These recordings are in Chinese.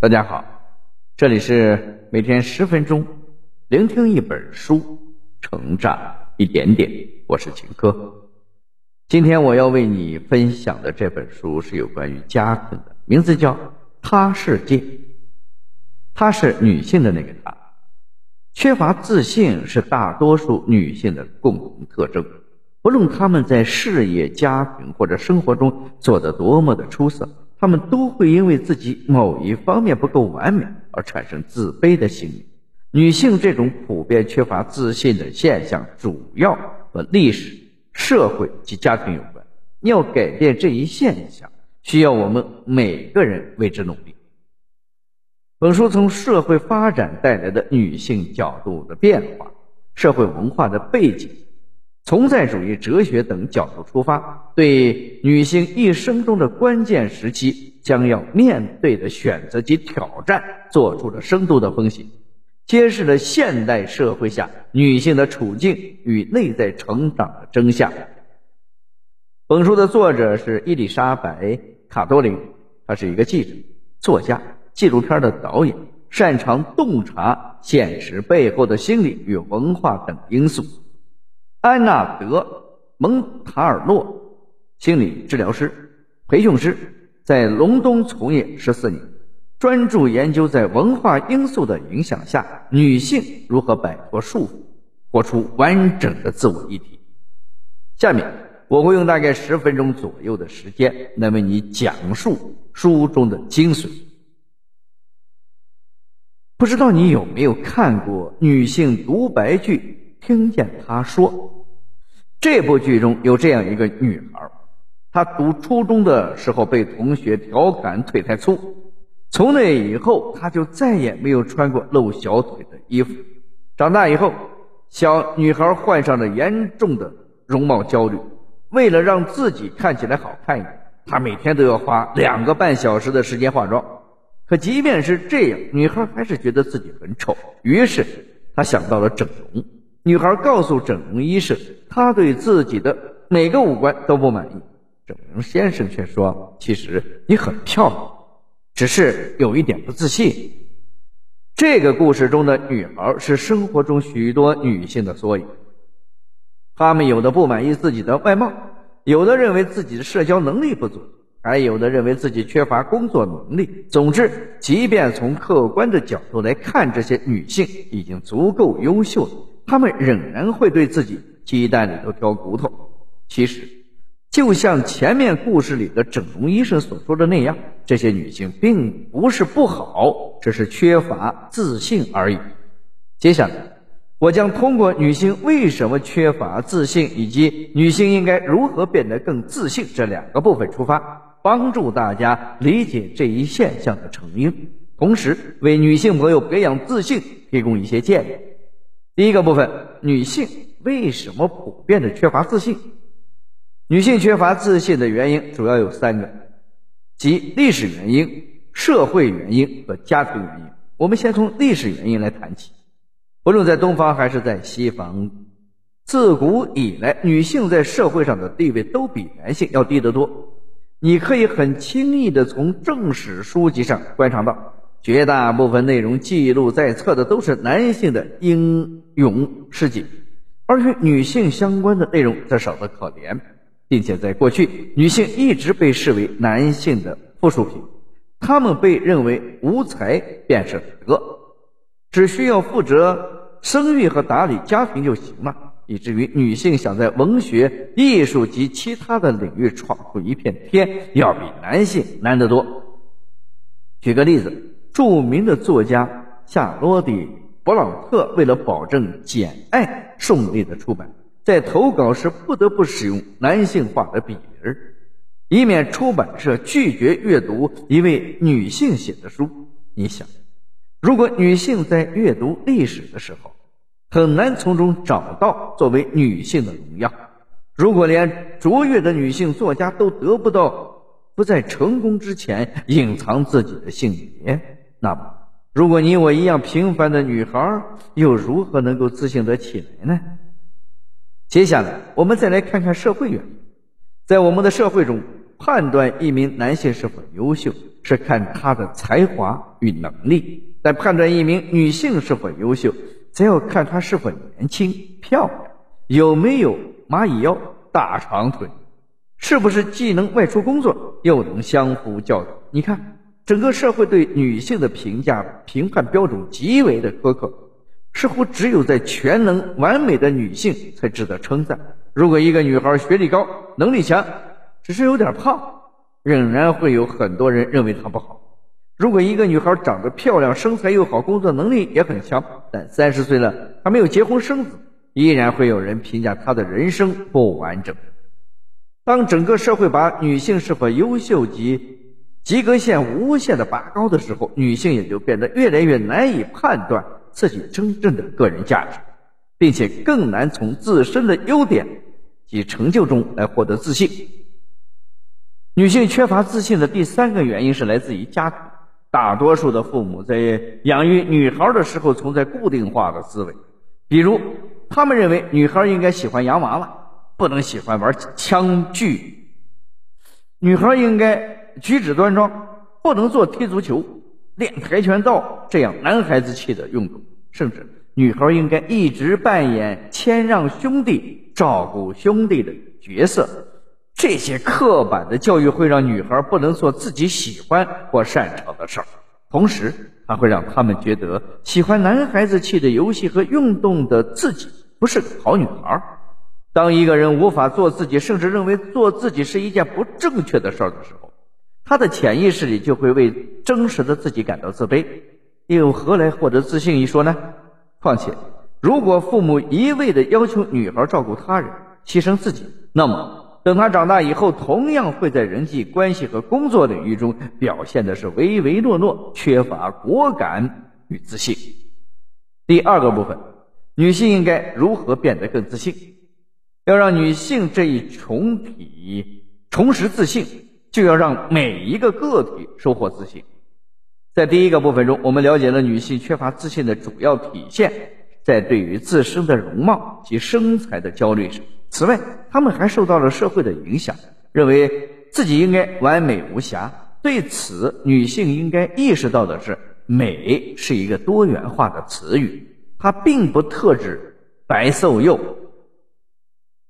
大家好，这里是每天十分钟，聆听一本书，成长一点点。我是秦科。今天我要为你分享的这本书是有关于家庭的，名字叫《他世界》。她是女性的那个她，缺乏自信是大多数女性的共同特征。不论她们在事业、家庭或者生活中做得多么的出色。他们都会因为自己某一方面不够完美而产生自卑的心理。女性这种普遍缺乏自信的现象，主要和历史、社会及家庭有关。要改变这一现象，需要我们每个人为之努力。本书从社会发展带来的女性角度的变化、社会文化的背景。存在主义哲学等角度出发，对女性一生中的关键时期将要面对的选择及挑战做出了深度的分析，揭示了现代社会下女性的处境与内在成长的真相。本书的作者是伊丽莎白·卡多琳，她是一个记者、作家、纪录片的导演，擅长洞察现实背后的心理与文化等因素。安娜德·蒙塔尔诺，心理治疗师、培训师，在隆东从业十四年，专注研究在文化因素的影响下，女性如何摆脱束缚，活出完整的自我议题。下面我会用大概十分钟左右的时间来为你讲述书中的精髓。不知道你有没有看过女性独白剧？听见他说，这部剧中有这样一个女孩，她读初中的时候被同学调侃腿太粗，从那以后她就再也没有穿过露小腿的衣服。长大以后，小女孩患上了严重的容貌焦虑，为了让自己看起来好看一点，她每天都要花两个半小时的时间化妆。可即便是这样，女孩还是觉得自己很丑，于是她想到了整容。女孩告诉整容医生，她对自己的每个五官都不满意。整容先生却说：“其实你很漂亮，只是有一点不自信。”这个故事中的女孩是生活中许多女性的缩影。她们有的不满意自己的外貌，有的认为自己的社交能力不足，还有的认为自己缺乏工作能力。总之，即便从客观的角度来看，这些女性已经足够优秀了。他们仍然会对自己鸡蛋里头挑骨头。其实，就像前面故事里的整容医生所说的那样，这些女性并不是不好，只是缺乏自信而已。接下来，我将通过女性为什么缺乏自信，以及女性应该如何变得更自信这两个部分出发，帮助大家理解这一现象的成因，同时为女性朋友培养自信提供一些建议。第一个部分，女性为什么普遍的缺乏自信？女性缺乏自信的原因主要有三个，即历史原因、社会原因和家庭原因。我们先从历史原因来谈起。不论在东方还是在西方，自古以来，女性在社会上的地位都比男性要低得多。你可以很轻易的从正史书籍上观察到。绝大部分内容记录在册的都是男性的英勇事迹，而与女性相关的内容则少得可怜，并且在过去，女性一直被视为男性的附属品，她们被认为无才便是德，只需要负责生育和打理家庭就行了，以至于女性想在文学、艺术及其他的领域闯出一片天，要比男性难得多。举个例子。著名的作家夏洛蒂·勃朗特为了保证《简爱》顺利的出版，在投稿时不得不使用男性化的笔名，以免出版社拒绝阅读一位女性写的书。你想，如果女性在阅读历史的时候，很难从中找到作为女性的荣耀；如果连卓越的女性作家都得不到不在成功之前隐藏自己的性别，那么，如果你我一样平凡的女孩，又如何能够自信得起来呢？接下来，我们再来看看社会原因。在我们的社会中，判断一名男性是否优秀，是看他的才华与能力；在判断一名女性是否优秀，则要看她是否年轻漂亮，有没有蚂蚁腰、大长腿，是不是既能外出工作，又能相夫教子。你看，整个社会对女性的评价评判标准极为的苛刻，似乎只有在全能完美的女性才值得称赞。如果一个女孩学历高、能力强，只是有点胖，仍然会有很多人认为她不好。如果一个女孩长得漂亮、身材又好、工作能力也很强，但三十岁了还没有结婚生子，依然会有人评价她的人生不完整。当整个社会把女性是否优秀及及格线无限的拔高的时候，女性也就变得越来越难以判断自己真正的个人价值，并且更难从自身的优点及成就中来获得自信。女性缺乏自信的第三个原因是来自于家庭。大多数的父母在养育女孩的时候存在固定化的思维，比如他们认为女孩应该喜欢洋娃娃，不能喜欢玩枪具；女孩应该举止端庄，不能做踢足球、练跆拳道这样男孩子气的运动；甚至女孩应该一直扮演谦让兄弟、照顾兄弟的角色。这些刻板的教育会让女孩不能做自己喜欢或擅长的事儿，同时还会让他们觉得喜欢男孩子气的游戏和运动的自己不是个好女孩。当一个人无法做自己，甚至认为做自己是一件不正确的事儿的时候，他的潜意识里就会为真实的自己感到自卑，又何来获得自信一说呢？况且，如果父母一味的要求女孩照顾他人、牺牲自己，那么。等他长大以后，同样会在人际关系和工作领域中表现的是唯唯诺诺，缺乏果敢与自信。第二个部分，女性应该如何变得更自信？要让女性这一群体重拾自信，就要让每一个个体收获自信。在第一个部分中，我们了解了女性缺乏自信的主要体现，在对于自身的容貌及身材的焦虑上。此外，他们还受到了社会的影响，认为自己应该完美无瑕。对此，女性应该意识到的是，美是一个多元化的词语，它并不特指白瘦幼，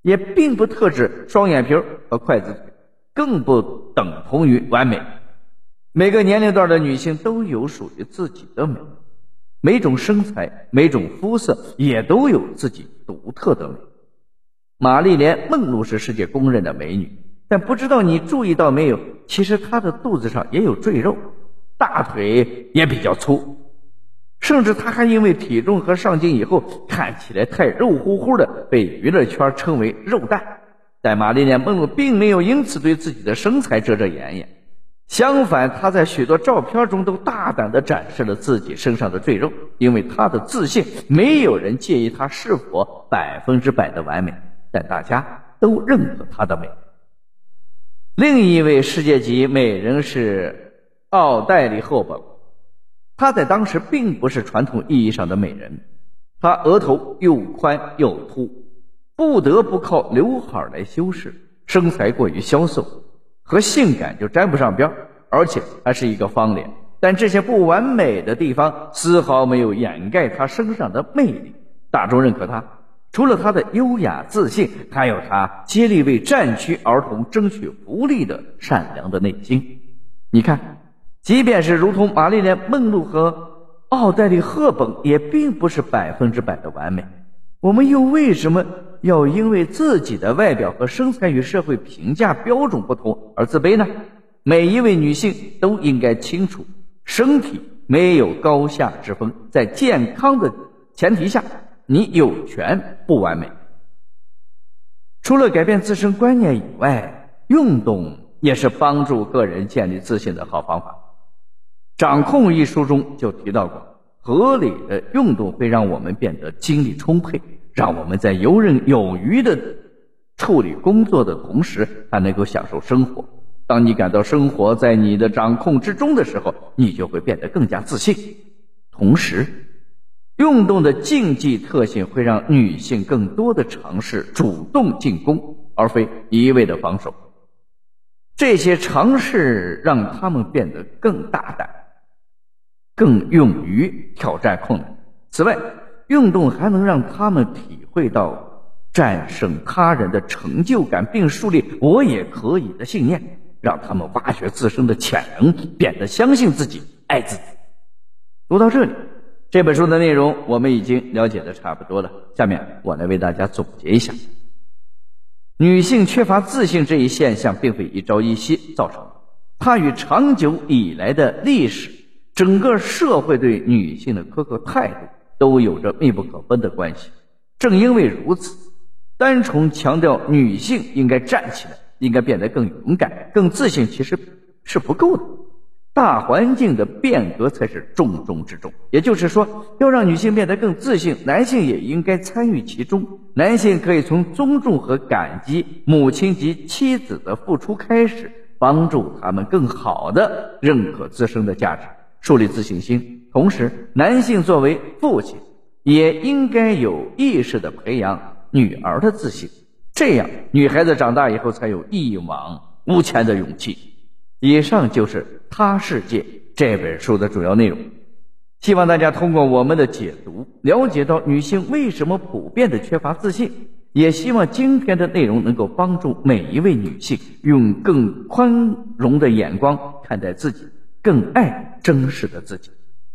也并不特指双眼皮和筷子，更不等同于完美。每个年龄段的女性都有属于自己的美，每种身材、每种肤色也都有自己独特的美。玛丽莲·梦露是世界公认的美女，但不知道你注意到没有？其实她的肚子上也有赘肉，大腿也比较粗，甚至她还因为体重和上镜以后看起来太肉乎乎的，被娱乐圈称为“肉蛋”。但玛丽莲·梦露并没有因此对自己的身材遮遮掩掩，相反，她在许多照片中都大胆地展示了自己身上的赘肉，因为她的自信，没有人介意她是否百分之百的完美。但大家都认可她的美。另一位世界级美人是奥黛丽·赫本，她在当时并不是传统意义上的美人，她额头又宽又凸，不得不靠刘海来修饰，身材过于消瘦，和性感就沾不上边，而且还是一个方脸。但这些不完美的地方丝毫没有掩盖她身上的魅力，大众认可她。除了她的优雅自信，还有她竭力为战区儿童争取福利的善良的内心。你看，即便是如同玛丽莲·梦露和奥黛丽·赫本，也并不是百分之百的完美。我们又为什么要因为自己的外表和身材与社会评价标准不同而自卑呢？每一位女性都应该清楚，身体没有高下之分，在健康的前提下。你有权不完美。除了改变自身观念以外，运动也是帮助个人建立自信的好方法。《掌控》一书中就提到过，合理的运动会让我们变得精力充沛，让我们在游刃有余的处理工作的同时，还能够享受生活。当你感到生活在你的掌控之中的时候，你就会变得更加自信，同时。运动的竞技特性会让女性更多的尝试主动进攻，而非一味的防守。这些尝试让她们变得更大胆，更勇于挑战困难。此外，运动还能让他们体会到战胜他人的成就感，并树立“我也可以”的信念，让他们挖掘自身的潜能，变得相信自己、爱自己。读到这里，这本书的内容我们已经了解的差不多了。下面我来为大家总结一下：女性缺乏自信这一现象并非一朝一夕造成的，它与长久以来的历史、整个社会对女性的苛刻态度。都有着密不可分的关系。正因为如此，单纯强调女性应该站起来，应该变得更勇敢、更自信，其实是不够的。大环境的变革才是重中之重。也就是说，要让女性变得更自信，男性也应该参与其中。男性可以从尊重和感激母亲及妻子的付出开始，帮助他们更好的认可自身的价值，树立自信心。同时，男性作为父亲，也应该有意识的培养女儿的自信，这样女孩子长大以后才有一往无前的勇气。以上就是《他世界》这本书的主要内容，希望大家通过我们的解读，了解到女性为什么普遍的缺乏自信，也希望今天的内容能够帮助每一位女性用更宽容的眼光看待自己，更爱真实的自己。